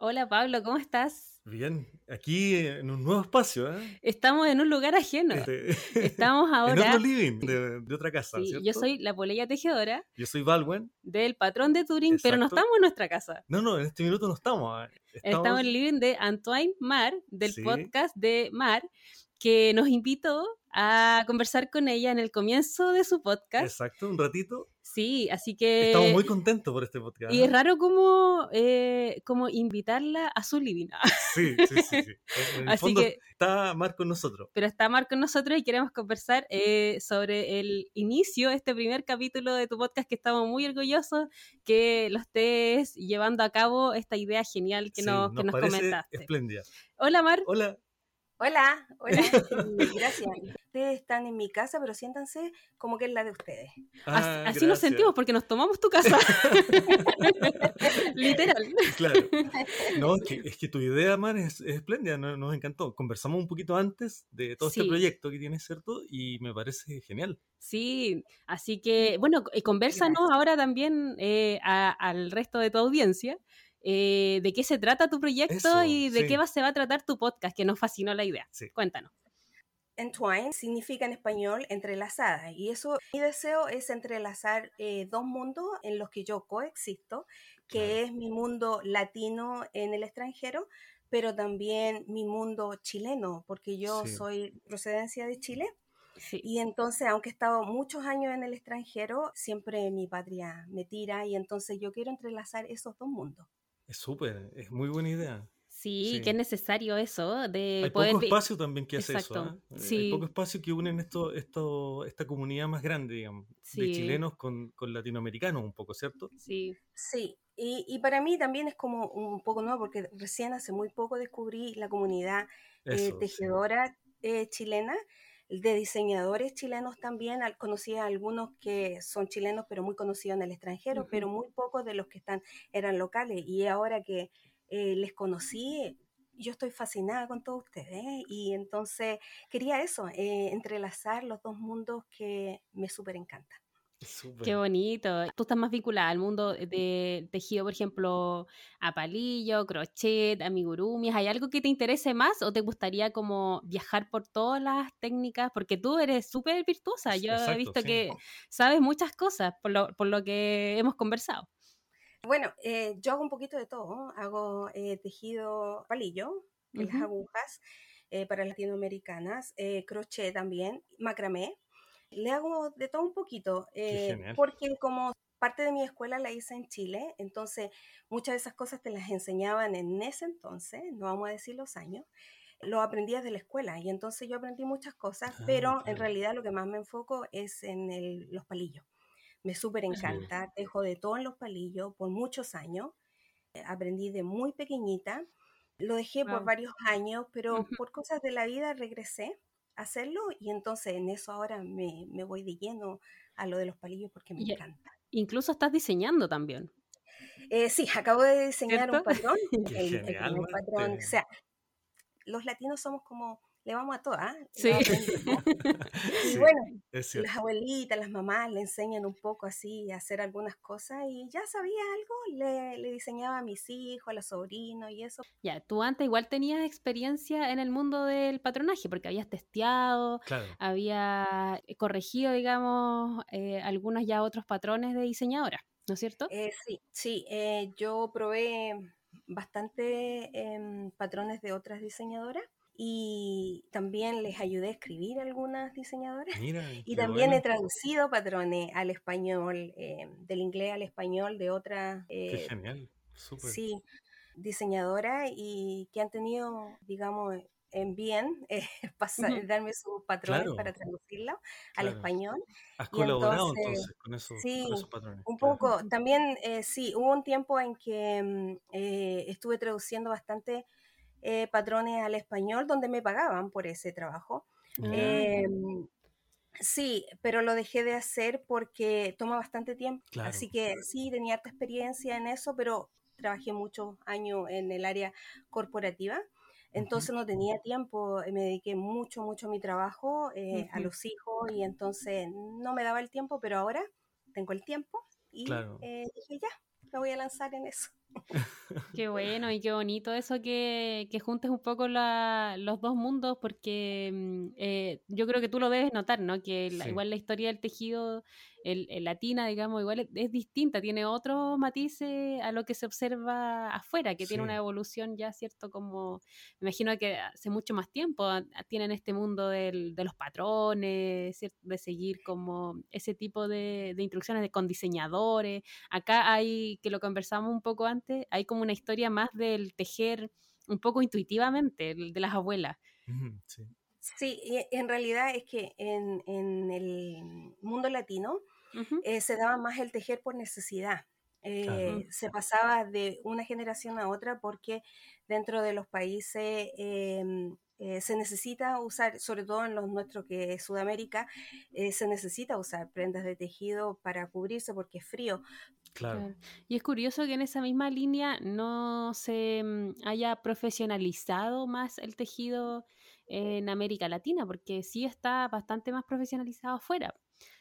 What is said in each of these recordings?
Hola Pablo, ¿cómo estás? Bien, aquí en un nuevo espacio. ¿eh? Estamos en un lugar ajeno. Este, Estamos ahora. en otro living de, de otra casa. Yo soy la Poleya Tejedora Yo soy Valwen. del patrón de Turing, pero no estamos en nuestra casa. No, no, en este minuto no estamos. ¿eh? Estamos, en el living de Antoine Mar, del Sí. podcast de Mar, que nos invitó a conversar con ella en el comienzo de su podcast. Exacto, un ratito. Sí, así que. Estamos muy contentos por este podcast. Y es raro como, eh, como invitarla a su living. Sí, sí, sí. sí. En el Así fondo que- está Mar con nosotros. pero está Mar con nosotros y queremos conversar eh, sobre el inicio, este primer capítulo de tu podcast que estamos muy orgullosos que lo estés llevando a cabo, esta idea genial que Sí, nos, que nos comentaste. espléndida. Hola Mar, Hola. Hola, hola, y gracias. Ustedes están en mi casa, pero siéntanse como que es la de ustedes. Ah, así nos sentimos porque nos tomamos tu casa. Literal. Claro. No, es que, es que tu idea, Mar, es, es espléndida, no- nos, encantó. Conversamos un poquito antes de todo Sí. este proyecto que tienes, ¿cierto? Y me parece genial. Sí, así que, bueno, eh, conversanos ahora también eh, a- al resto de tu audiencia eh, de qué se trata tu proyecto Eso, y de sí. qué va, se va a tratar tu podcast, que nos fascinó la idea. Sí. Cuéntanos. Entwine significa en español entrelazada, y eso, mi deseo es entrelazar eh, dos mundos en los que yo coexisto, que Claro. es mi mundo latino en el extranjero, pero también mi mundo chileno, porque yo Sí. soy procedencia de Chile. Sí. Y entonces, aunque he estado muchos años en el extranjero, siempre mi patria me tira y entonces yo quiero entrelazar esos dos mundos. Es súper, es muy buena idea. Sí, Sí. que es necesario eso de Hay poder poco espacio también que hace Exacto, eso. ¿ah? Eh, sí. Hay poco espacio que unen esto, esto, esta comunidad más grande, digamos, Sí. de chilenos con, con latinoamericanos un poco, ¿cierto? Sí, Sí, y, y para mí también es como un poco nuevo porque recién hace muy poco descubrí la comunidad eh, Eso, sí. tejedora eh, chilena, de diseñadores chilenos también. Conocí a algunos que son chilenos pero muy conocidos en el extranero, Ujú. pero muy pocos de los que están eran locales. Y ahora que eh, les conocí, yo estoy fascinada con todos ustedes y entonces quería eso, eh, entrelazar los dos mundos que me súper encantan. Súper. qué bonito. Tú estás más vinculada al mundo de tejido, por ejemplo, a palillo, crochet, amigurumis. ¿Hay algo que te interese más o te gustaría como viajar por todas las técnicas? Porque tú eres súper virtuosa. Yo he visto sí. que sabes muchas cosas por lo, por lo que hemos conversado. Bueno, eh, yo hago un poquito de todo. Hago eh, tejido palillo, en las agujas eh, para latinoamericanas, eh, crochet también, macramé. Le hago de todo un poquito, eh, porque como parte de mi escuela la hice en Chile, entonces muchas de esas cosas te las enseñaban en ese entonces, no vamos a decir los años, lo aprendías de la escuela y entonces yo aprendí muchas cosas, Ah, pero en realidad lo que más me enfoco es en el- los palillos. Me súper encanta, tejo de todo en los palillos por muchos años. Eh, Aprendí de muy pequeñita, lo dejé por varios años, pero por cosas de la vida regresé hacerlo y entonces en eso ahora me, me voy de lleno a lo de los palillos porque me Y- encanta. Incluso estás diseñando también. Eh, sí, acabo de diseñar un patrón, el, Marte. patrón. O sea, los latinos somos como, le vamos a todas. ¿ah? Sí. Y Sí, bueno, las abuelitas, las mamás le enseñan un poco así a hacer algunas cosas y ya sabía algo, le, le diseñaba a mis hijos, a los sobrinos y eso. Ya, tú antes igual tenías experiencia en el mundo del patronaje porque habías testeado, Claro. había corregido, digamos, eh, algunos ya otros patrones de diseñadora, ¿no es cierto? Eh, sí, sí, eh, yo probé bastante patrones de otras diseñadoras y también les ayudé a escribir a algunas diseñadoras. Mira. Y qué también bueno. he traducido patrones al español, eh, del inglés al español de otras, Qué eh, genial. Súper. sí, diseñadoras y que han tenido, digamos, en bien eh, pasa- Ujú. darme sus patrones Claro. para traducirlo al Claro. español. Has y colaborado entonces, entonces, con, esos, sí, con esos patrones. Un claro. poco, también eh, sí, hubo un tiempo en que mm, eh, estuve traduciendo bastante eh, patrones al español donde me pagaban por ese trabajo. Eh, sí, pero lo dejé de hacer porque toma bastante tiempo. Claro. Así que sí, tenía harta experiencia en eso, pero trabajé muchos años en el área corporativa. Entonces no tenía tiempo, eh, me dediqué mucho, mucho a mi trabajo, eh, a los hijos y entonces no me daba el tiempo, pero ahora tengo el tiempo y Claro. eh, dije ya, me voy a lanzar en eso. Qué bueno y qué bonito eso que, que juntes un poco la, los dos mundos, porque mm, eh, yo creo que tú lo debes notar, ¿no? Que la, Sí. igual la historia del tejido el, el latina, digamos, igual es, es distinta, tiene otros matices a lo que se observa afuera, que tiene una evolución ya, ¿cierto? Como, me imagino que hace mucho más tiempo ah, tienen este mundo del- de los patrones, ¿cierto? De seguir como ese tipo de, de instrucciones de, con diseñadores. Acá hay, que lo conversamos un poco antes, hay como una historia más del tejer un poco intuitivamente, el de las abuelas. Sí. Sí, y en realidad es que en, en el mundo latino Eh, se daba más el tejer por necesidad. Claro. Eh, se pasaba de una generación a otra porque dentro de los países em, eh, se necesita usar, sobre todo en los nuestros que es Sudamérica, eh, se necesita usar prendas de tejido para cubrirse porque es frío. Claro. Claro. Y es curioso que en esa misma línea no se mm, haya profesionalizado más el tejido en América Latina, porque sí está bastante más profesionalizado afuera.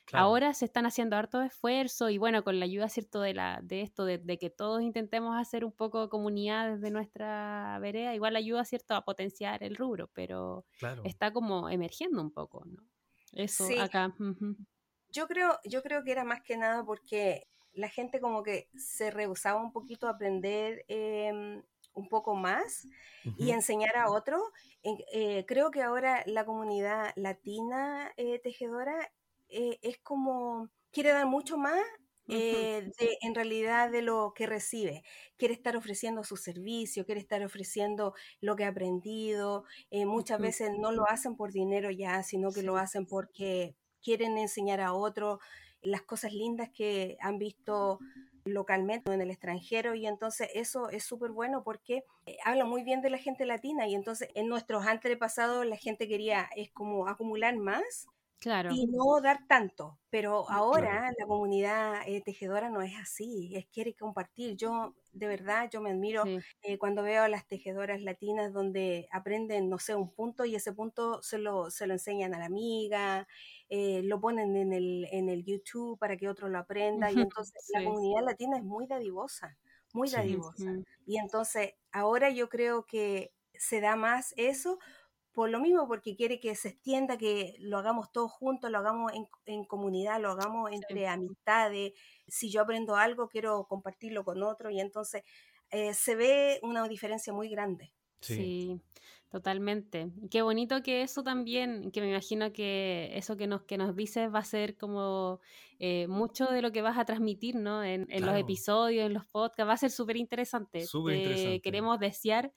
Claro. Ahora se están haciendo harto esfuerzo y bueno, con la ayuda, ¿cierto? De, la, de esto, de, de que todos intentemos hacer un poco comunidad desde nuestra vereda, igual ayuda, ¿cierto? A potenciar el rubro, pero Claro. está como emergiendo un poco, ¿no? Eso Sí. acá. Yo creo, yo creo que era más que nada porque la gente como que se rehusaba un poquito a aprender em, un poco más y enseñar a otro. Eh, creo que ahora la comunidad latina eh, tejedora eh, es como, quiere dar mucho más eh, de, en realidad de lo que recibe. Quiere estar ofreciendo su servicio, quiere estar ofreciendo lo que ha aprendido. Eh, muchas veces no lo hacen por dinero ya, sino que lo hacen porque quieren enseñar a otro las cosas lindas que han visto localmente o en el extranjero y entonces eso es súper bueno porque eh, habla muy bien de la gente latina y entonces en nuestros antepasados la gente quería es como acumular más Claro. y no dar tanto, pero Claro. ahora la comunidad eh, tejedora no es así, es quiere compartir. Yo de verdad yo me admiro Sí. eh, cuando veo a las tejedoras latinas donde aprenden, no sé, un punto y ese punto se lo, se lo enseñan a la amiga, eh, lo ponen en el, en el YouTube para que otro lo aprenda y entonces la comunidad latina es muy dadivosa, muy dadivosa. Y entonces ahora yo creo que se da más eso por lo mismo, porque quiere que se extienda, que lo hagamos todos juntos, lo hagamos en, en comunidad, lo hagamos entre amistades. Si yo aprendo algo, quiero compartirlo con otro y entonces eh, se ve una diferencia muy grande. Sí. Sí, totalmente. Qué bonito que eso también, que me imagino que eso que nos, que nos dices va a ser como eh, mucho de lo que vas a transmitir, ¿no? En, en los episodios, en los podcasts, va a ser súper interesante. Súper Te interesante. queremos desear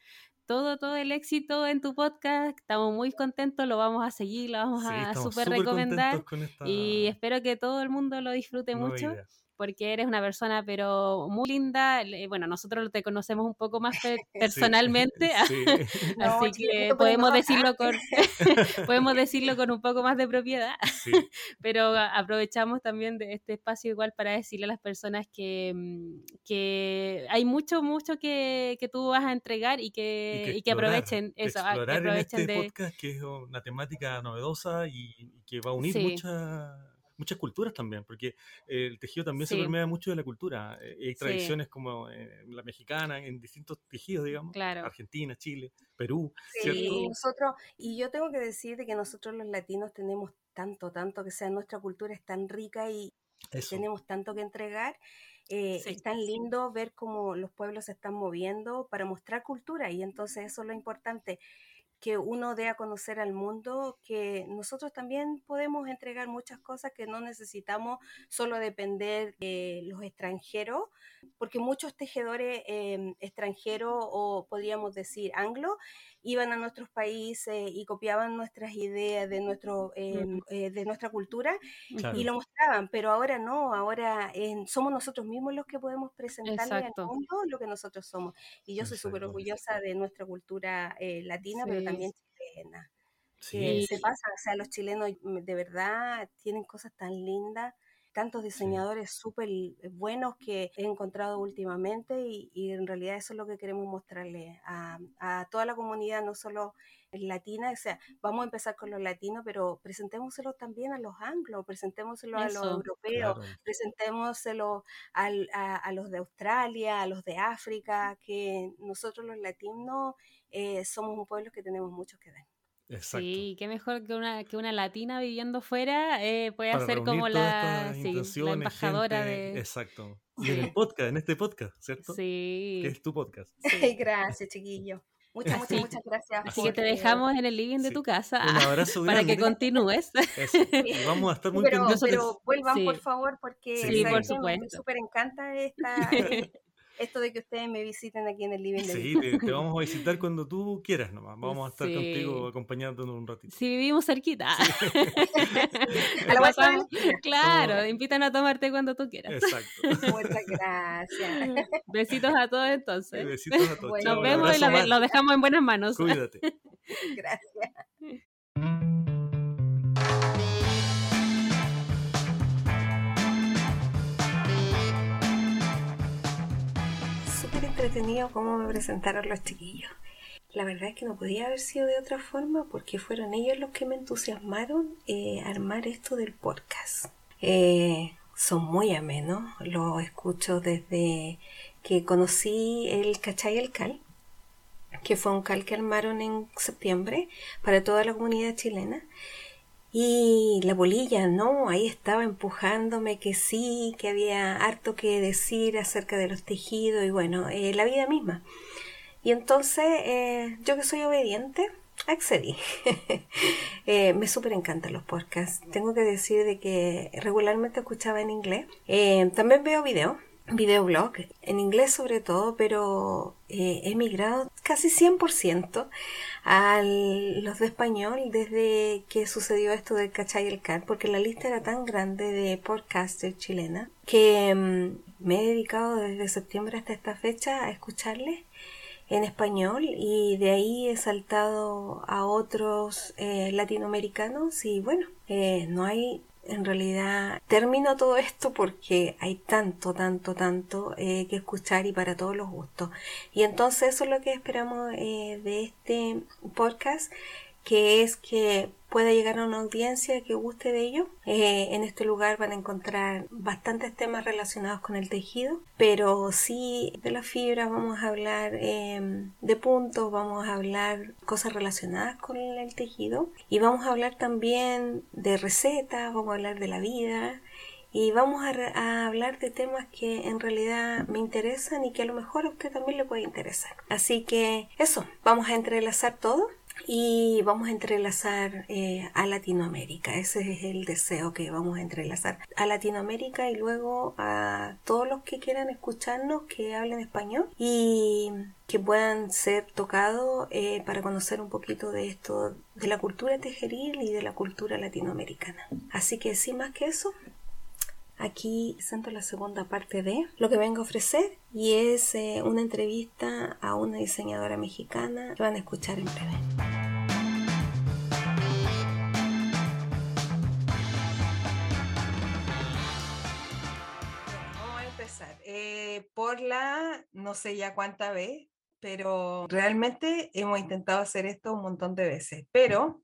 todo, todo el éxito en tu podcast. Estamos muy contentos, lo vamos a seguir, lo vamos Sí, a súper recomendar. esta Y espero que todo el mundo lo disfrute nueva mucho idea. Porque eres una persona pero muy linda. Bueno, nosotros te conocemos un poco más pe- personalmente, Sí. No, así chiquitito, que podemos no. decirlo con podemos decirlo con un poco más de propiedad, Sí. pero aprovechamos también de este espacio igual para decirle a las personas que, mm, que hay mucho, mucho que, que tú vas a entregar y que, y que, explorar, aprovechen eso, ah, que explorar en aprovechen este de... podcast que es una temática novedosa y, y que va a unir Sí. muchas muchas culturas también, porque el tejido también se permea mucho de la cultura. Eh, Hay Sí. tradiciones como eh, la mexicana, en distintos tejidos, digamos, Claro. Argentina, Chile, Perú, Sí, ¿cierto? y nosotros, y yo tengo que decir de que nosotros los latinos tenemos tanto, tanto, que sea nuestra cultura es tan rica y Eso. tenemos tanto que entregar. Eh, Sí. Es tan lindo ver cómo los pueblos se están moviendo para mostrar cultura y entonces eso es lo importante, que uno dé a conocer al mundo que nosotros también podemos entregar muchas cosas que no necesitamos solo depender de los extranjeros, porque muchos tejedores eh, extranjeros o podríamos decir anglo iban a nuestros países y copiaban nuestras ideas de, nuestro, eh, eh, de nuestra cultura Claro. y lo mostraban, pero ahora no, ahora eh, somos nosotros mismos los que podemos presentarle Exacto. al mundo lo que nosotros somos. Y yo soy súper orgullosa de nuestra cultura eh, latina, pero Sí. también chilena. Sí. Que Y- se pasa, o sea, los chilenos mm, de verdad tienen cosas tan lindas tantos diseñadores súper buenos que he encontrado últimamente y, y, en realidad eso es lo que queremos mostrarle a, a toda la comunidad, no solo latina, o sea, vamos a empezar con los latinos, pero presentémoselo también a los anglos, presentémoselo a los europeos, presentémoselo a, los de Australia, a los de África, que nosotros los latinos eh, somos un pueblo que tenemos mucho que dar. Exacto. Sí, qué mejor que una, que una latina viviendo fuera eh, puede ser como la, la embajadora de... Exacto. Y en el podcast, en este podcast, ¿cierto? Sí. Que es tu podcast. Sí. Gracias, chiquillo. Muchas, muchas, muchas gracias. Así que te dejamos en el living de tu casa Un abrazo para que continúes. Vamos a estar muy pero, Pero vuelvan, por favor, porque sí, por supuesto. me súper encanta esta, esto de que ustedes me visiten aquí en el living de Sí, te, te, vamos a visitar cuando tú quieras nomás. Vamos a estar contigo acompañándonos un ratito. Sí, vivimos cerquita. pasamos, claro, invítanos a tomarte cuando tú quieras. Exacto. Muchas gracias. Besitos a todos entonces. Besitos a todos. Bueno, Nos vemos y lo, lo dejamos en buenas manos. Cuídate. Gracias. Entretenido cómo me presentaron los chiquillos. La verdad es que no podía haber sido de otra forma porque fueron ellos los que me entusiasmaron eh, armar esto del podcast. Eh, son muy amenos, lo escucho desde que conocí el Cachay el Cal, que fue un cal que armaron en septiembre para toda la comunidad chilena. Y la bolilla, no, ahí estaba empujándome que sí, que había harto que decir acerca de los tejidos y bueno, eh, la vida misma. Y entonces, eh, yo que soy obediente, accedí. eh, me súper encantan los podcasts. Tengo que decir de que regularmente escuchaba en inglés. Eh, también veo videos videoblog, en inglés sobre todo, pero he migrado casi 100% a los de español desde que sucedió esto de Cachay el Cat, porque la lista era tan grande de podcasters chilena que mm, me he dedicado desde septiembre hasta esta fecha a escucharles en español y de ahí he saltado a otros eh, latinoamericanos y bueno, eh, no hay en realidad termino todo esto porque hay tanto, tanto, tanto eh, que escuchar y para todos los gustos. Y entonces eso es lo que esperamos eh, de este podcast que es que pueda llegar a una audiencia que guste de ello. Eh, en este lugar van a encontrar bastantes temas relacionados con el tejido, pero sí de la fibra vamos a hablar em, de puntos, vamos a hablar cosas relacionadas con el tejido y vamos a hablar también de recetas, vamos a hablar de la vida, y vamos a, a, hablar de temas que en realidad me interesan y que a lo mejor a usted también le puede interesar. Así que eso, vamos a entrelazar todo y vamos a entrelazar eh, a Latinoamérica. Ese es el deseo que vamos a entrelazar a Latinoamérica y luego a todos los que quieran escucharnos que hablen español y que puedan ser tocados eh, para conocer un poquito de esto, de la cultura tejeril y de la cultura latinoamericana. Así que sin más que eso, Aquí presento la segunda parte de lo que vengo a ofrecer y es eh, una entrevista a una diseñadora mexicana que van a escuchar en breve. Vamos a empezar. Eh, por la, no sé ya cuánta vez, pero realmente hemos intentado hacer esto un montón de veces, pero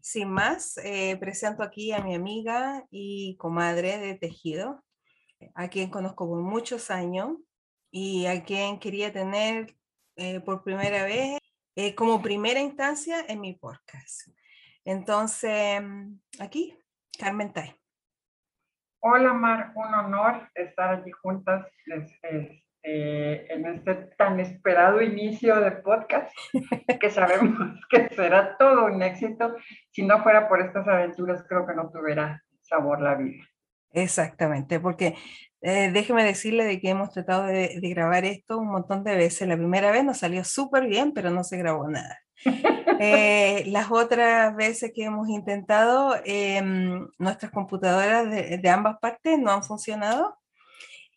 sin más, eh, presento aquí a mi amiga y comadre de tejido, a quien conozco por muchos años y a quien quería tener eh, por primera vez eh, como primera instancia en mi podcast. Entonces, aquí, Carmen Tai. Hola, Mar, un honor estar aquí juntas. Eh, en este tan esperado inicio de podcast, que sabemos que será todo un éxito. Si no fuera por estas aventuras, creo que no tuviera sabor la vida. Exactamente, porque eh, déjeme decirle de que hemos tratado de, grabar esto un montón de veces. La primera vez nos salió súper bien, pero no se grabó nada. Eh, las otras veces que hemos intentado, em, nuestras computadoras de, de, ambas partes no han funcionado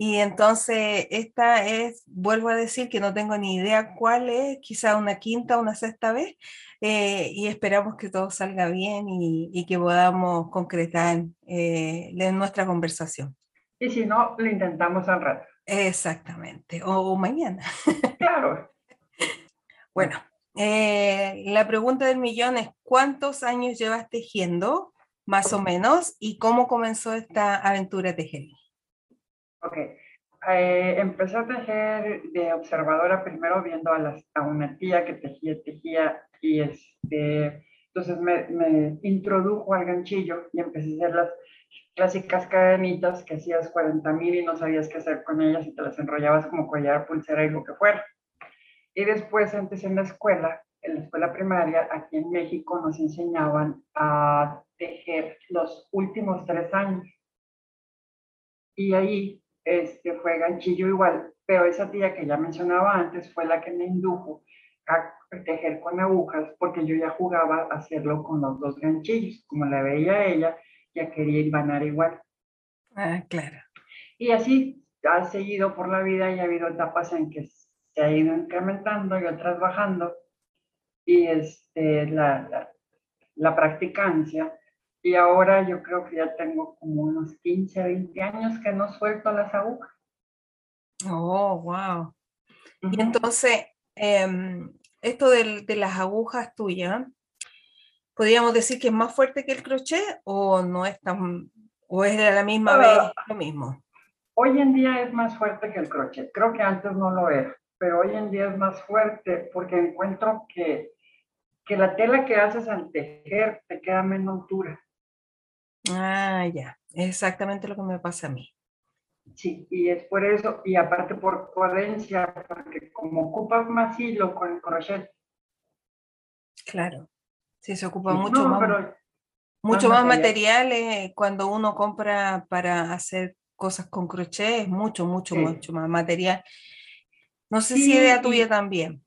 Y entonces esta es, vuelvo a decir que no tengo ni idea cuál es, quizá una quinta una sexta vez, eh, y esperamos que todo salga bien y, que podamos concretar eh, nuestra conversación. Y si no, lo intentamos al rato. Exactamente, o, mañana. Claro. bueno, eh, la pregunta del millón es, ¿cuántos años llevas tejiendo, más o menos, y cómo comenzó esta aventura tejer? Ok, eh, empecé a tejer de observadora primero viendo a, las, a una tía que tejía, tejía, y este, entonces me, me introdujo al ganchillo y empecé a hacer las clásicas cadenitas que hacías 40 mil y no sabías qué hacer con ellas y te las enrollabas como collar, pulsera y lo que fuera. Y después, antes en la escuela, en la escuela primaria, aquí en México, nos enseñaban a tejer los últimos tres años. Y ahí este, fue ganchillo igual, pero esa tía que ya mencionaba antes fue la que me indujo a tejer con agujas, porque yo ya jugaba a hacerlo con los dos ganchillos, como la veía ella, ya quería ganar igual. Ah, claro. Y así ha seguido por la vida y ha habido etapas en que se ha ido incrementando y otras bajando. Y este, la, la, la practicancia. Y ahora yo creo que ya tengo como unos 15, 20 años que no suelto las agujas. Oh, wow. Y entonces, em, esto de, de, las agujas tuyas, podríamos decir que es más fuerte que el crochet o no es tan, o es de la misma vez lo mismo? Hoy en día es más fuerte que el crochet. Creo que antes no lo era, pero hoy en día es más fuerte porque encuentro que, que la tela que haces al tejer te queda menos dura. Ah, ya, exactamente lo que me pasa a mí. Sí, y es por eso, y aparte por coherencia, porque como ocupas más hilo con el crochet. Claro. Sí, se ocupa mucho más, mucho más material eh, cuando uno compra para hacer cosas con crochet, es mucho, mucho, mucho más material. No sé si idea tuya también.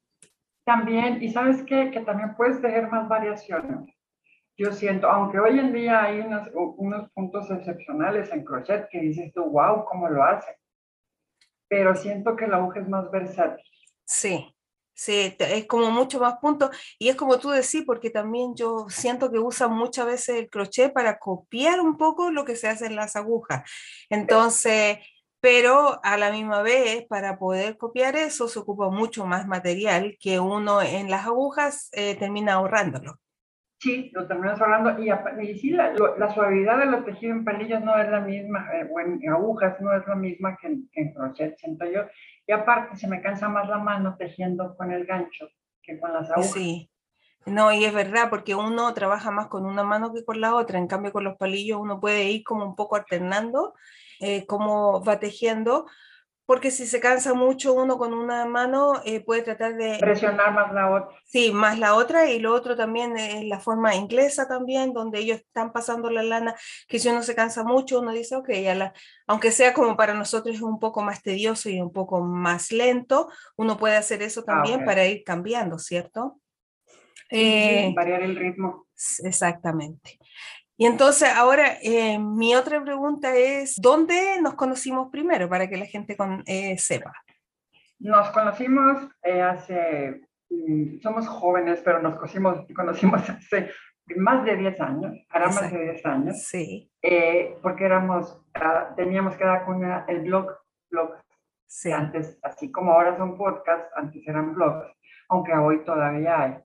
También, y sabes qué? que también puedes tener más variaciones. Yo siento, aunque hoy en día hay unos, unos puntos excepcionales en crochet que dices tú, wow, cómo lo hace. Pero siento que la aguja es más versátil. Sí, Sí, es como mucho más punto. Y es como tú decís, porque también yo siento que usan muchas veces el crochet para copiar un poco lo que se hace en las agujas. Entonces, pero a la misma vez, para poder copiar eso, se ocupa mucho más material que uno en las agujas eh, termina ahorrándolo. Sí, lo terminas ahorrando. Y, y sí, la, suavidad de los tejidos en palillos no es la misma, eh, o en agujas no es la misma que en, que en crochet, siento yo. Y aparte, se me cansa más la mano tejiendo con el gancho que con las agujas. Sí. No, y es verdad, porque uno trabaja más con una mano que con la otra. En cambio, con los palillos uno puede ir como un poco alternando eh, cómo va tejiendo, porque si se cansa mucho uno con una mano, eh, puede tratar de... Presionar más la otra. Sí, más la otra, y lo otro también es la forma inglesa también, donde ellos están pasando la lana, que si uno se cansa mucho, uno dice, ok, ya la... aunque sea como para nosotros es un poco más tedioso y un poco más lento, uno puede hacer eso ah, también para ir cambiando, ¿cierto? Eh, variar el ritmo. Exactamente. Y entonces ahora eh, mi otra pregunta es, ¿dónde nos conocimos primero para que la gente con, eh, sepa? Nos conocimos eh, hace, mm, somos jóvenes, pero nos conocimos, conocimos hace más de 10 años, ahora más de 10 años. Sí. porque éramos, ah, teníamos cada una el blog, blog. Sí. Antes, así como ahora son podcasts, antes eran blogs, aunque hoy todavía hay.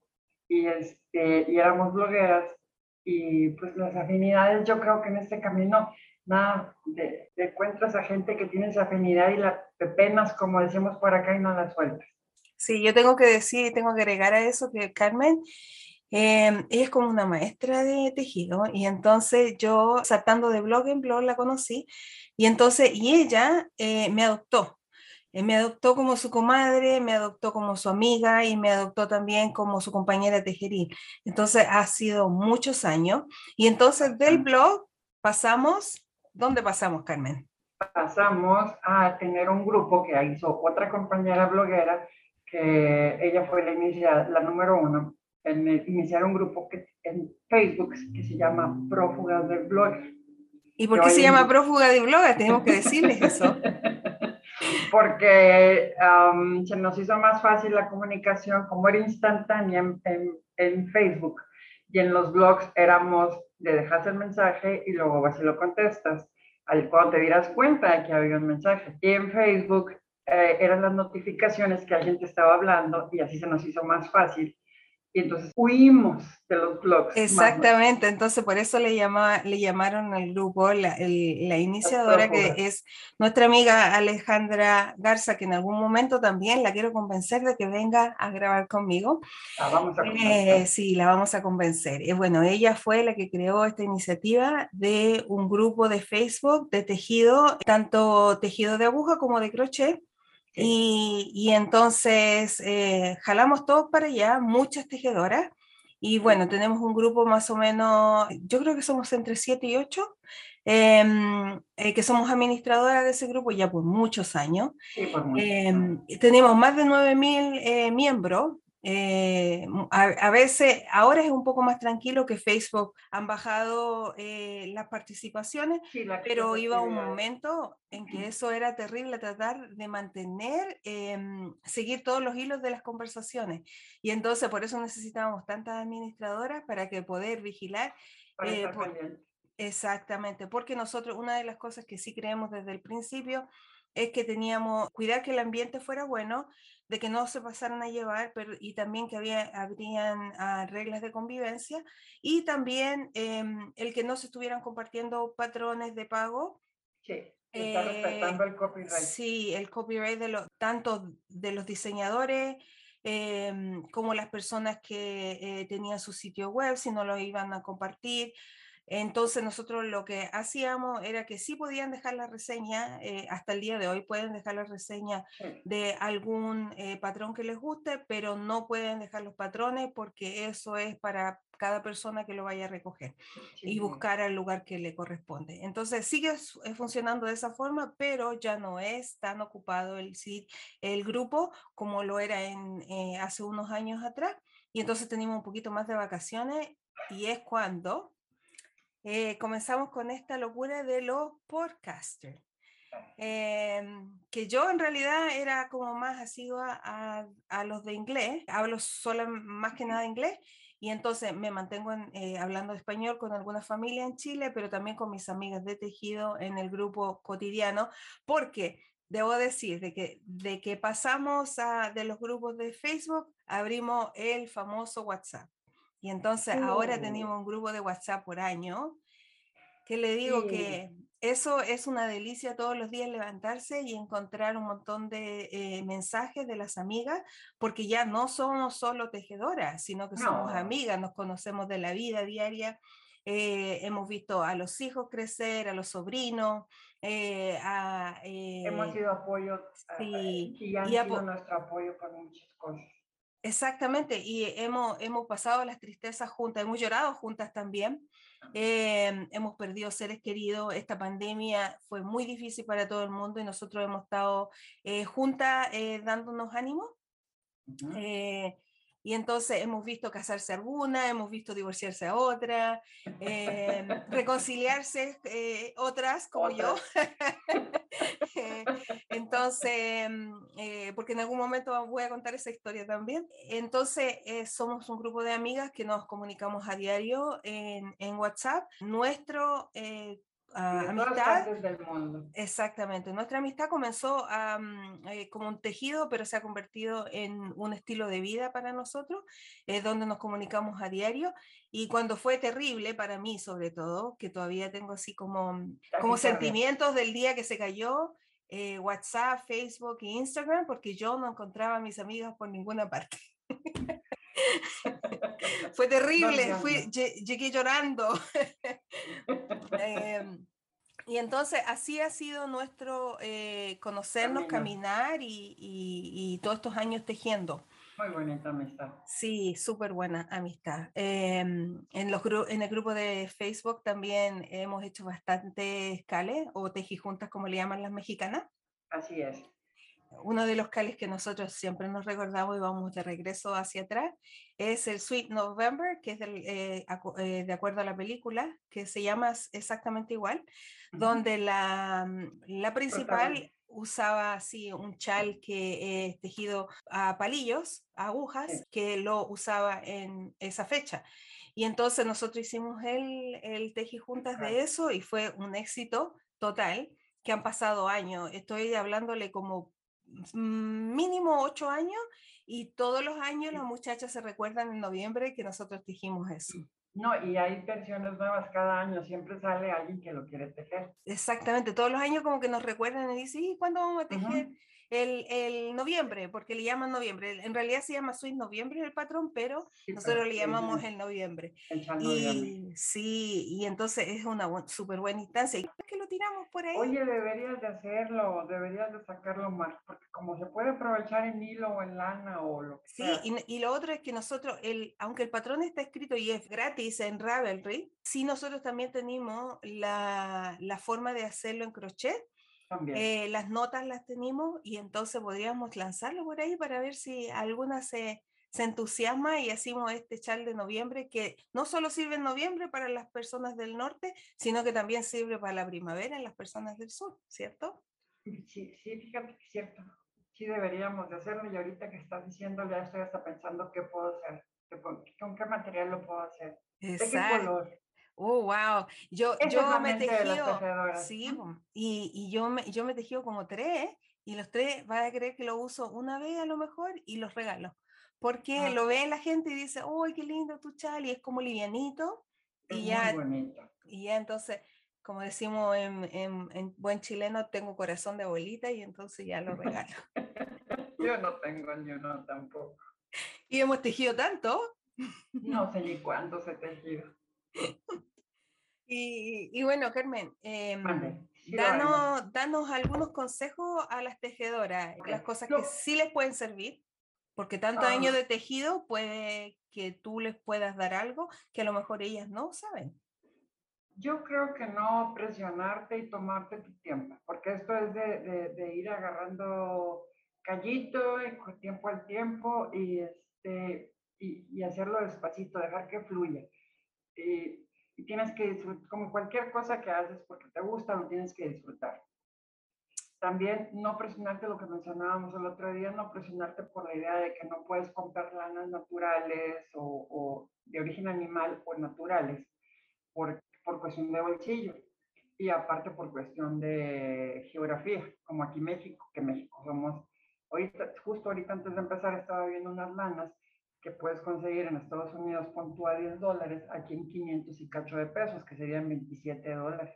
Y, este, y éramos blogueras y pues las afinidades, yo creo que en este camino, nada, de, encuentras a gente que tiene esa afinidad y la penas, como decimos por acá, y no la sueltas. Sí, yo tengo que decir, tengo que agregar a eso que Carmen, ella es como una maestra de tejido y entonces yo saltando de blog en blog la conocí y entonces y ella eh, me adoptó me adoptó como su comadre, me adoptó como su amiga y me adoptó también como su compañera tejeril. Entonces ha sido muchos años. Y entonces del blog pasamos, ¿dónde pasamos, Carmen? Pasamos a tener un grupo que hizo otra compañera bloguera, que ella fue la, inicia, la número uno, en iniciar un grupo que, en Facebook que se llama Prófugas del Blog. ¿Y por qué se llama Prófuga de Blog? Tenemos que decirles eso. porque se nos hizo más fácil la comunicación, como era instantánea en, Facebook y en los blogs éramos de dejas el mensaje y luego vas y lo contestas. Al cuando te dieras cuenta de que había un mensaje. Y en Facebook eh, eran las notificaciones que alguien te estaba hablando y así se nos hizo más fácil y entonces huimos de los blogs. Exactamente, entonces por eso le, llama, le llamaron al grupo la, la iniciadora que es nuestra amiga Alejandra Garza, que en algún momento también la quiero convencer de que venga a grabar conmigo. La vamos a convencer. Eh, sí, la vamos a convencer. Y bueno, ella fue la que creó esta iniciativa de un grupo de Facebook de tejido, tanto tejido de aguja como de crochet y, entonces eh, jalamos todos para allá, muchas tejedoras. Y bueno, tenemos un grupo más o menos, yo creo que somos entre 7 y 8, em, eh, que somos administradoras de ese grupo ya por muchos años. Em, tenemos más de 9.000 eh, miembros eh, a, veces, ahora es un poco más tranquilo que Facebook han bajado eh, las participaciones, pero iba un momento en que eso era terrible, tratar de mantener, em, seguir todos los hilos de las conversaciones. Y entonces por eso necesitábamos tantas administradoras para que poder vigilar. Eh, exactamente, porque nosotros, una de las cosas que sí creemos desde el principio es que teníamos cuidar que el ambiente fuera bueno, de que no se pasaran a llevar, pero, y también que había, habrían ah, reglas de convivencia, y también em, el que no se estuvieran compartiendo patrones de pago. Sí, está respetando el copyright. Sí, el copyright de los, tanto de los diseñadores em, como las personas que eh, tenían su sitio web, si no lo iban a compartir. Entonces nosotros lo que hacíamos era que sí podían dejar la reseña, eh, hasta el día de hoy pueden dejar la reseña de algún eh, patrón que les guste, pero no pueden dejar los patrones porque eso es para cada persona que lo vaya a recoger y buscar al lugar que le corresponde. Entonces sigue funcionando de esa forma, pero ya no es tan ocupado el, el grupo como lo era en, eh, hace unos años atrás. Y entonces tenemos un poquito más de vacaciones y es cuando eh, comenzamos con esta locura de los podcasters. Em, que yo en realidad era como más asidua a, a, los de inglés, hablo solo más que nada inglés y entonces me mantengo eh, hablando español con alguna familia en Chile, pero también con mis amigas de tejido en el grupo cotidiano, porque debo decir de que, de que pasamos a, de los grupos de Facebook, abrimos el famoso WhatsApp. Y entonces ahora tenemos un grupo de WhatsApp por año, que le digo que eso es una delicia todos los días levantarse y encontrar un montón de eh, mensajes de las amigas, porque ya no somos solo tejedoras, sino que somos amigas, nos conocemos de la vida diaria. Eh, hemos visto a los hijos crecer, a los sobrinos, eh, hemos sido apoyo sí, y han sido nuestro apoyo por muchas cosas. Exactamente, y hemos, hemos pasado las tristezas juntas, hemos llorado juntas también, em, hemos perdido seres queridos, esta pandemia fue muy difícil para todo el mundo y nosotros hemos estado eh, juntas eh, dándonos ánimo. Y entonces hemos visto casarse alguna, hemos visto divorciarse a otra, eh, reconciliarse eh, otras como yo. Eh, entonces, mm, porque en algún momento voy a contar esa historia también. Entonces, somos un grupo de amigas que nos comunicamos a diario en, en WhatsApp. Nuestro amistad. Del mundo. Exactamente. Nuestra amistad comenzó eh, como un tejido, pero se ha convertido en un estilo de vida para nosotros, eh, donde nos comunicamos a diario. Y cuando fue terrible, para mí sobre todo, que todavía tengo así como, como sentimientos del día que se cayó, eh, WhatsApp, Facebook e Instagram, porque yo no encontraba a mis amigas por ninguna parte. Fue terrible, llegué llorando. Em, y entonces así ha sido nuestro eh, conocernos, caminar y, todos estos años tejiendo. Muy bonita amistad. Sí, súper buena amistad. Em, en, los en el grupo de Facebook también hemos hecho bastante cales o tejijuntas, como le llaman las mexicanas. Así es uno de los cales que nosotros siempre nos recordamos y vamos de regreso hacia atrás es el Sweet November, que es eh, eh, de acuerdo a la película, que se llama exactamente igual, donde la, mm, la principal usaba así un chal que es tejido a palillos, a agujas, que lo usaba en esa fecha. Y entonces nosotros hicimos el, el tejijuntas de eso y fue un éxito total, que han pasado años. Estoy hablándole como mínimo ocho años y todos los años las muchachas se recuerdan en noviembre que nosotros tejimos eso. No, y hay versiones nuevas cada año, siempre sale alguien que lo quiere tejer. Exactamente, todos los años como que nos recuerdan y dicen, ¿y cuándo vamos a tejer? El, el, noviembre, porque le llaman noviembre. En realidad se llama Sweet Noviembre el patrón, pero nosotros le llamamos el noviembre. El y, sí, y entonces es una súper buena instancia. ¿Y que lo tiramos por ahí? Oye, deberías de hacerlo, deberías de sacarlo más, porque como se puede aprovechar en hilo o en lana o lo que sí, Y, y, lo otro es que nosotros, el, aunque el patrón está escrito y es gratis en Ravelry, sí nosotros también tenemos la, la forma de hacerlo en crochet eh, las notas las tenemos y entonces podríamos lanzarlo por ahí para ver si alguna se, se entusiasma y hacemos este chal de noviembre que no solo sirve en noviembre para las personas del norte, sino que también sirve para la primavera en las personas del sur, ¿cierto? Sí, sí, fíjate que es cierto. Sí deberíamos de hacerlo y ahorita que estás diciendo ya estoy hasta pensando qué puedo hacer, con qué material lo puedo hacer. Exacto. ¿De qué color? Oh, wow. Yo, yo me tejido, sí, y, y, yo me, yo me tejido como tres, y los tres van a creer que lo uso una vez a lo mejor y los regalo. Porque ah. lo ve la gente y dice, uy, qué lindo tu chal, y es como livianito. y ya, y ya entonces, como decimos en, en, en, buen chileno, tengo corazón de abuelita y entonces ya lo regalo. yo no tengo ni uno tampoco. Y hemos tejido tanto. No sé ni cuánto se tejido. Y, bueno, Carmen, em, danos, danos, algunos consejos a las tejedoras, las cosas que sí les pueden servir, porque tanto ah. años de tejido puede que tú les puedas dar algo que a lo mejor ellas no saben. Yo creo que no presionarte y tomarte tu tiempo, porque esto es de, de, ir agarrando callito y tiempo al tiempo y, este, y, y hacerlo despacito, dejar que fluya. Y, y tienes que disfrutar, como cualquier cosa que haces porque te gusta, lo tienes que disfrutar. También no presionarte lo que mencionábamos el otro día, no presionarte por la idea de que no puedes comprar lanas naturales o, o de origen animal o naturales por, por cuestión de bolsillo y aparte por cuestión de geografía, como aquí México, que México somos, ahorita, justo ahorita antes de empezar estaba viendo unas lanas que puedes conseguir en Estados Unidos punto a 10 dólares, aquí en 500 y cacho de pesos, que serían 27 dólares.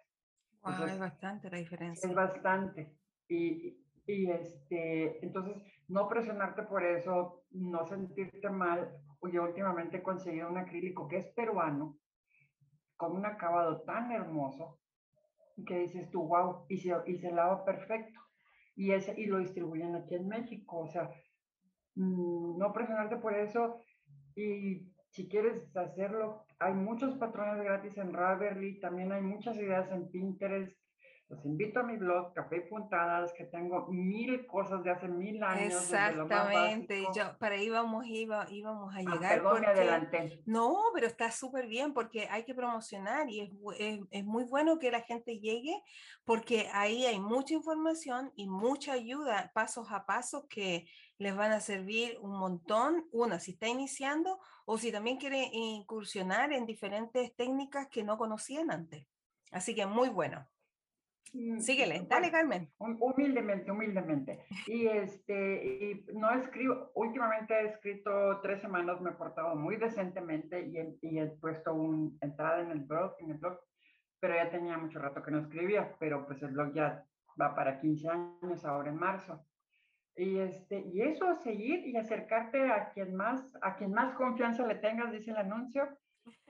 es bastante la diferencia. Es bastante. Y, y, este, entonces, no presionarte por eso, no sentirte mal. Yo últimamente he conseguido un acrílico que es peruano, con un acabado tan hermoso, que dices tú, wow, y se, y se lava perfecto. Y, ese, y lo distribuyen aquí en México. O sea, no presionarte por eso y si quieres hacerlo, hay muchos patrones gratis en Ravelry, también hay muchas ideas en Pinterest, los invito a mi blog, Café y Puntadas, que tengo mil cosas de hace mil años. Exactamente, yo para ahí iba, íbamos a ah, llegar. perdón, porque... No, pero está súper bien porque hay que promocionar y es, es, es, muy bueno que la gente llegue porque ahí hay mucha información y mucha ayuda, pasos a pasos que les van a servir un montón. Una, si está iniciando o si también quiere incursionar en diferentes técnicas que no conocían antes. Así que muy bueno. Mm, Síguele, dale Carmen. Humildemente, humildemente. Y este, y no escribo, últimamente he escrito tres semanas, me he portado muy decentemente y he, y he puesto una entrada en el blog, en el blog, pero ya tenía mucho rato que no escribía, pero pues el blog ya va para 15 años ahora en marzo. Y, este, y eso, seguir y acercarte a quien más, a quien más confianza le tengas, dice el anuncio,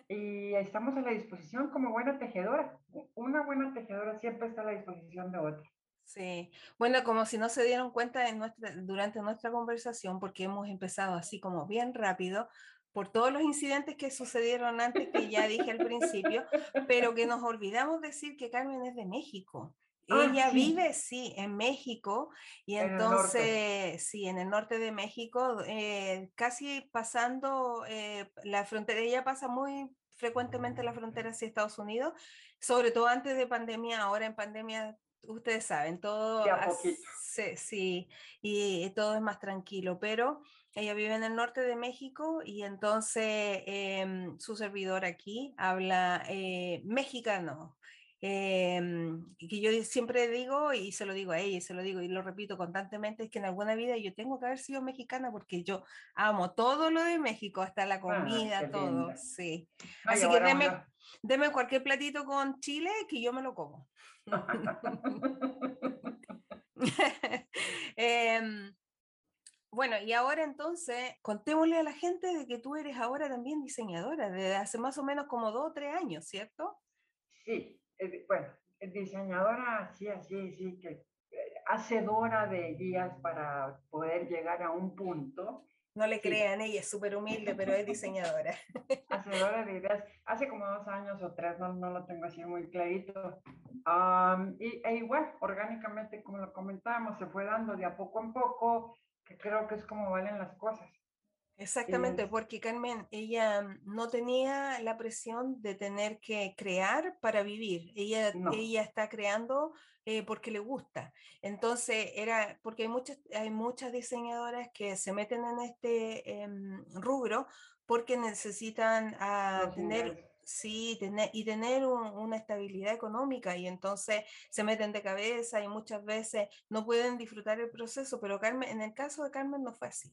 y estamos a la disposición como buena tejedora. Una buena tejedora siempre está a la disposición de otra. Sí, bueno, como si no se dieron cuenta en nuestra, durante nuestra conversación, porque hemos empezado así como bien rápido, por todos los incidentes que sucedieron antes, que ya dije al principio, pero que nos olvidamos decir que Carmen es de México. Ah, ella vive, sí, en México y entonces, sí, en el norte de México, eh, casi pasando eh, la frontera, ella pasa muy frecuentemente la frontera hacia Estados Unidos, sobre todo antes de pandemia, ahora en pandemia ustedes saben, todo, sí, sí, y todo es más tranquilo, pero ella vive en el norte de México y entonces em, su servidor aquí habla eh, mexicano. Y que yo siempre digo y se lo digo a ella y se lo digo y lo repito constantemente es que en alguna vida yo tengo que haber sido mexicana porque yo amo todo lo de México, hasta la comida, Ah, qué todo, linda. sí. Ay, Así que deme, deme cualquier platito con chile que yo me lo como. Em, bueno, y ahora entonces contémosle a la gente de que tú eres ahora también diseñadora, desde hace más o menos como dos o tres años, ¿cierto? Sí, eh, bueno, eh, diseñadora, sí, así, sí, que eh, hacedora de guías para poder llegar a un punto, No le Sí. crean, ella es súper humilde, pero es diseñadora. hacedora de ideas, hace como dos años o tres, no, no lo tengo así muy clarito, y, e igual, orgánicamente, como lo comentábamos, se fue dando de a poco en poco, que creo que es como valen las cosas. Exactamente, porque Carmen, ella mm, no tenía la presión de tener que crear para vivir. Ella, No. ella está creando eh, porque le gusta. Entonces, era, porque hay muchas, hay muchas diseñadoras que se meten en este em, rubro porque necesitan ah, tener. Sí, tener, y tener un- una estabilidad económica y entonces se meten de cabeza y muchas veces no pueden disfrutar el proceso, pero Carmen, en el caso de Carmen no fue así.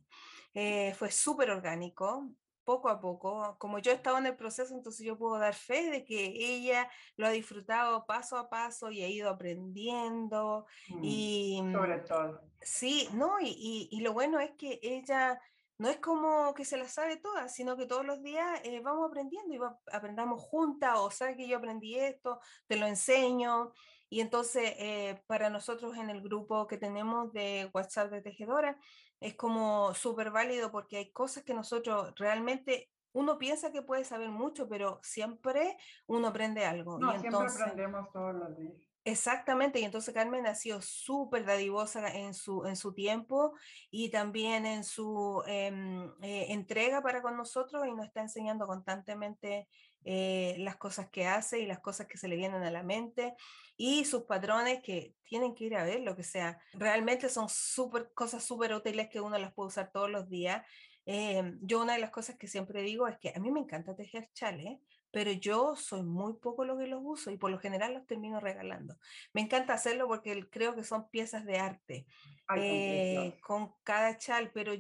Eh, fue súper orgánico, poco a poco. Como yo estaba en el proceso, entonces yo puedo dar fe de que ella lo ha disfrutado paso a paso y ha ido aprendiendo. Mm, Y mm, Sobre todo. Sí, no, y, y- y lo bueno es que ella no es como que se la sabe todas, sino que todos los días eh, vamos aprendiendo y va- aprendamos juntas, o sea que yo aprendí esto, te lo enseño. Y entonces eh, para nosotros en el grupo que tenemos de WhatsApp de Tejedora es como súper válido porque hay cosas que nosotros realmente... Uno piensa que puede saber mucho, pero siempre uno aprende algo. No, y siempre entonces, aprendemos todos los días. Exactamente, y entonces Carmen ha sido súper dadivosa en su, en su tiempo y también en su em, eh, entrega para con nosotros y nos está enseñando constantemente eh, las cosas que hace y las cosas que se le vienen a la mente y sus patrones que tienen que ir a ver, lo que sea. Realmente son súper cosas súper útiles que uno las puede usar todos los días. Em, yo una de las cosas que siempre digo es que a mí me encanta tejer chales, pero yo soy muy poco lo que los uso y por lo general los termino regalando. Me encanta hacerlo porque creo que son piezas de arte Ay, eh, con cada chal, pero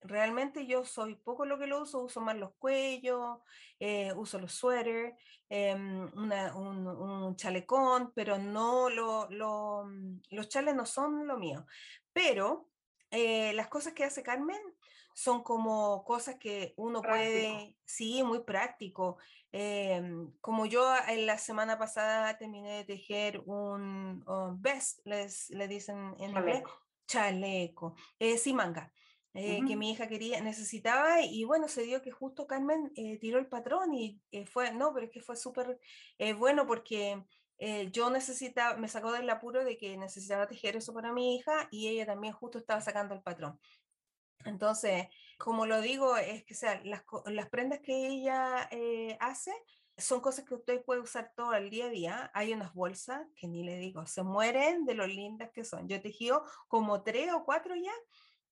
realmente yo soy poco lo que lo uso, uso más los cuellos, eh, uso los suéter, em, una- un, un chalecón, pero no lo, lo- mm, los chales no son lo mío. Pero eh, las cosas que hace Carmen son como cosas que uno Práctico. puede, sí, muy práctico. Em, como yo en la semana pasada terminé de tejer un um, vest, les, le dicen en inglés, Chaleco. eh, sin manga, eh, que mi hija quería, necesitaba, y bueno, se dio que justo Carmen eh, tiró el patrón y eh, fue, no, pero es que fue súper eh, bueno porque eh, yo necesitaba, me sacó del apuro de que necesitaba tejer eso para mi hija y ella también justo estaba sacando el patrón. Entonces, como lo digo, es que o sea, las, prendas que ella eh, hace son cosas que usted puede usar todo el día a día. Hay unas bolsas que ni le digo, se mueren de lo lindas que son. Yo he tejido como tres o cuatro ya.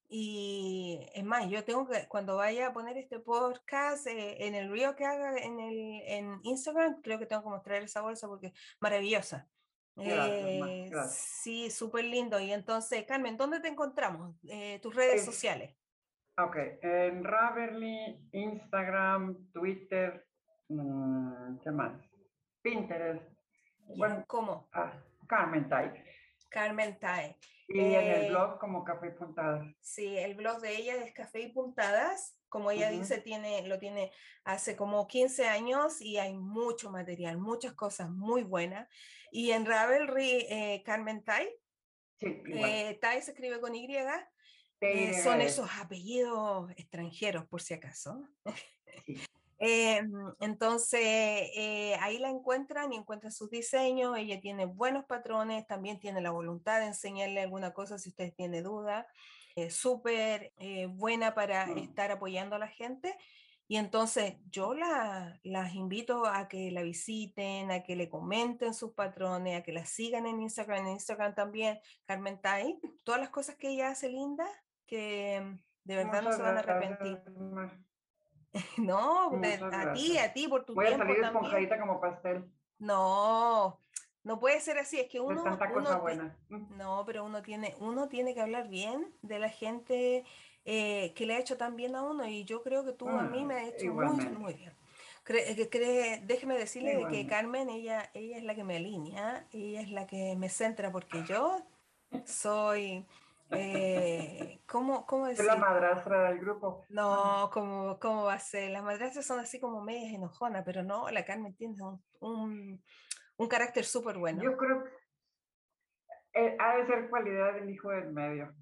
Y es más, yo tengo que, cuando vaya a poner este podcast eh, en el reel que haga en, el, en Instagram, creo que tengo que mostrar esa bolsa porque es maravillosa. Gracias, Eh, gracias. sí, súper lindo. Y entonces, Carmen, ¿dónde te encontramos? Eh, tus redes Es- sociales. Ok, en Raverly, Instagram, Twitter, mm, ¿qué más? Pinterest, bueno, ¿Cómo? ah, Carmen Type. Carmen Tae. Y en Eh, el blog como Café y Puntadas. Sí, el blog de ella es Café y Puntadas. Como ella dice, tiene, lo tiene hace como 15 años y hay mucho material, muchas cosas muy buenas. Y en Ravelry, eh, Carmen Tai, Sí, eh, Tai se escribe con Y, eh, son esos apellidos extranjeros, por si acaso. Sí. Eh, entonces, eh, ahí la encuentran y encuentran sus diseños. Ella tiene buenos patrones, también tiene la voluntad de enseñarle alguna cosa si ustedes tienen duda. Eh, Súper eh, buena para Mm. estar apoyando a la gente. Y entonces yo la, las invito a que la visiten, a que le comenten sus patrones, a que la sigan en Instagram, en Instagram también, Carmen Tai, todas las cosas que ella hace linda, que de verdad no se van a arrepentir. no, a ti, a ti, por tu Voy a salir esponjadita como pastel. No, no puede ser así, es que uno, buena. no, pero uno tiene, uno tiene que hablar bien de la gente eh, que le ha hecho tan bien a uno y yo creo que tú a mí me has hecho muy, muy bien. Eh, déjeme decirle que Carmen, ella, ella es la que me alinea, ella es la que me centra porque yo soy, eh, ¿cómo, ¿cómo decir? la madrastra del grupo. No, ¿cómo, ¿cómo va a ser? Las madrastras son así como medias enojonas, pero no, la Carmen tiene un un carácter súper bueno. Yo creo que eh, ha de ser cualidad del hijo del medio,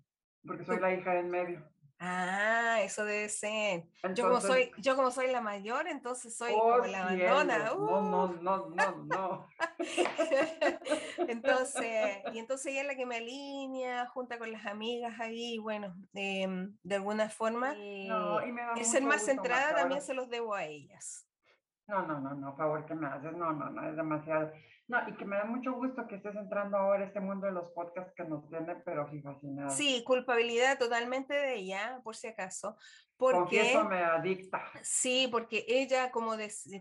porque soy la hija del medio. Ah, eso debe ser. yo, como soy, yo como soy la mayor, entonces soy como oh, la abandona. No, no, uh. no, no, no. entonces, y entonces ella es la que me alinea, junta con las amigas ahí, bueno, em, de alguna forma. No, y me el ser más centrada también se los debo a ellas. No, no, no, no, favor que me haces, no, no, no, es demasiado. No, y que me da mucho gusto que estés entrando ahora a este mundo de los podcasts que nos tiene, pero fascinado. Sí, culpabilidad totalmente de ella, por si acaso. Porque eso me adicta. Sí, porque ella, como,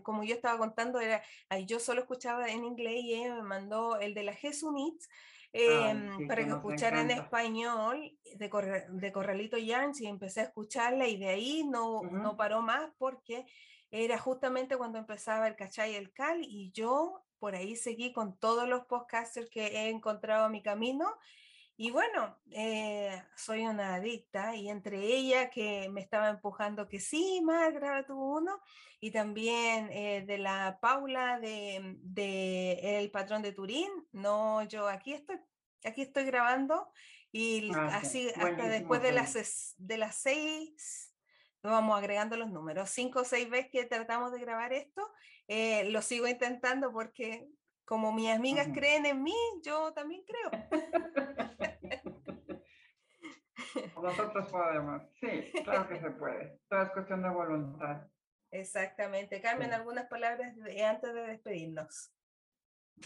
como yo estaba contando, era, yo solo escuchaba en inglés y ella me mandó el de la Jesunits. Em, para que, escuchara en español de, de Corralito Yarns y empecé a escucharla y de ahí no, no paró más porque era justamente cuando empezaba el Cachay y el Cal y yo por ahí seguí con todos los podcasters que he encontrado a mi camino. Y bueno, eh, soy una adicta y entre ella que me estaba empujando que sí, más graba tu uno, y también eh, de la Paula de, de, El Patrón de Turín, no, yo aquí estoy, aquí estoy grabando y ah, así hasta después de las, de las seis vamos agregando los números. Cinco o seis veces que tratamos de grabar esto, eh, lo sigo intentando porque como mis amigas creen en mí, yo también creo. Nosotros podemos, sí, claro que se puede. Todo es cuestión de voluntad. Exactamente. Carmen, algunas palabras antes de despedirnos.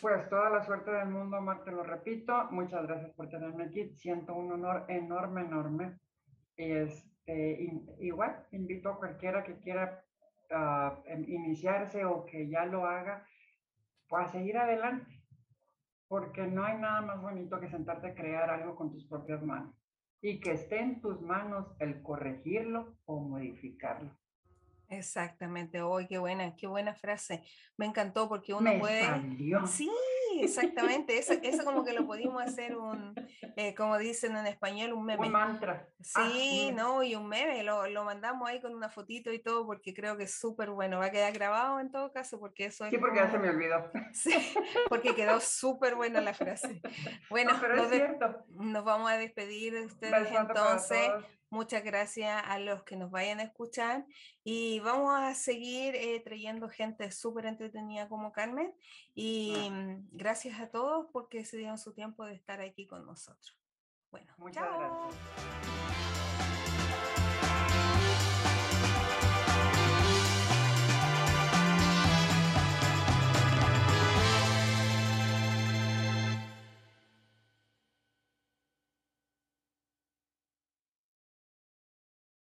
Pues toda la suerte del mundo, Mar, te lo repito. Muchas gracias por tenerme aquí. Siento un honor enorme, enorme. Este, igual, invito a cualquiera que quiera uh, iniciarse o que ya lo haga, pues a seguir adelante, porque no hay nada más bonito que sentarte a crear algo con tus propias manos y que esté en tus manos el corregirlo o modificarlo. Exactamente, hoy qué buena, qué buena frase. Me encantó porque uno puede. Sí, exactamente. Eso, eso como que lo pudimos hacer un, eh, como dicen en español, un meme. Un mantra. Sí, ah, no, y un meme. Lo, lo, mandamos ahí con una fotito y todo porque creo que es súper bueno. Va a quedar grabado en todo caso porque eso es. Sí, porque ya se me olvidó. Sí, porque quedó súper buena la frase. Bueno, pero es cierto. nos vamos a despedir de ustedes entonces. Muchas gracias a los que nos vayan a escuchar y vamos a seguir eh, trayendo gente súper entretenida como Carmen y mm, gracias a todos porque se dieron su tiempo de estar aquí con nosotros. Bueno, Muchas gracias.